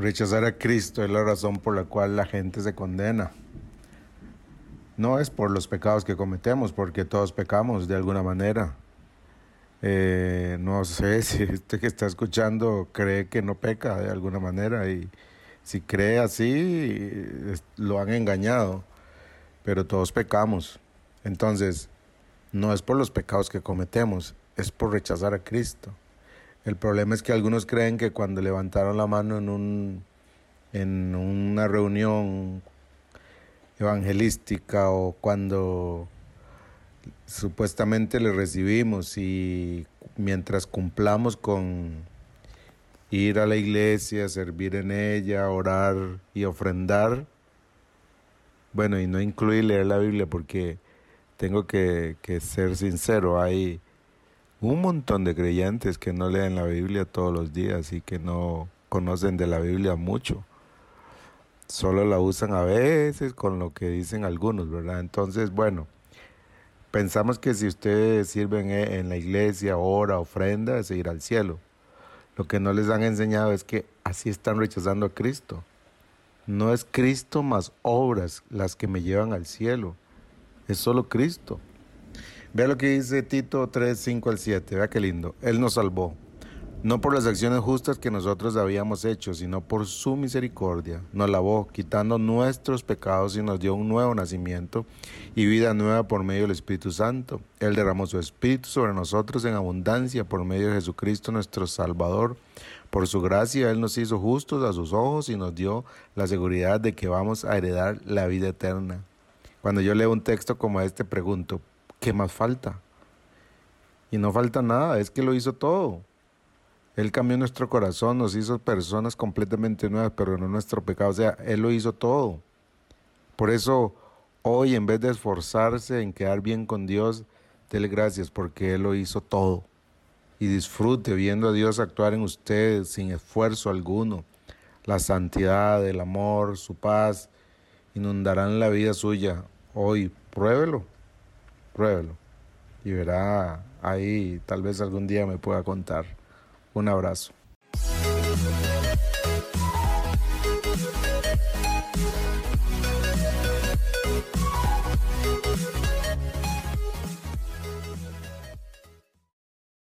Rechazar a Cristo es la razón por la cual la gente se condena. No es por los pecados que cometemos, porque todos pecamos de alguna manera. Eh, no sé si usted que está escuchando cree que no peca de alguna manera y si cree así, lo han engañado, pero todos pecamos. Entonces, no es por los pecados que cometemos, es por rechazar a Cristo. El problema es que algunos creen que cuando levantaron la mano en, un, en una reunión evangelística o cuando supuestamente le recibimos y mientras cumplamos con ir a la iglesia, servir en ella, orar y ofrendar, bueno, y no incluir leer la Biblia porque tengo que, que ser sincero, hay un montón de creyentes que no leen la Biblia todos los días y que no conocen de la Biblia mucho. Solo la usan a veces con lo que dicen algunos, ¿verdad? Entonces, bueno, pensamos que si ustedes sirven en la iglesia, ora, ofrenda, es ir al cielo. Lo que no les han enseñado es que así están rechazando a Cristo. No es Cristo más obras las que me llevan al cielo. Es solo Cristo. Vea lo que dice Tito 3, 5 al 7. Vea qué lindo. Él nos salvó. No por las acciones justas que nosotros habíamos hecho, sino por su misericordia. Nos lavó, quitando nuestros pecados y nos dio un nuevo nacimiento y vida nueva por medio del Espíritu Santo. Él derramó su Espíritu sobre nosotros en abundancia por medio de Jesucristo nuestro Salvador. Por su gracia Él nos hizo justos a sus ojos y nos dio la seguridad de que vamos a heredar la vida eterna. Cuando yo leo un texto como este, pregunto, ¿qué más falta? Y no falta nada, es que lo hizo todo. Él cambió nuestro corazón, nos hizo personas completamente nuevas, pero no nuestro pecado. O sea, Él lo hizo todo. Por eso, hoy, en vez de esforzarse en quedar bien con Dios, dele gracias porque Él lo hizo todo. Y disfrute viendo a Dios actuar en usted sin esfuerzo alguno. La santidad, el amor, su paz inundarán la vida suya. Hoy, pruébelo pruébelo y verá ahí, tal vez algún día me pueda contar. Un abrazo.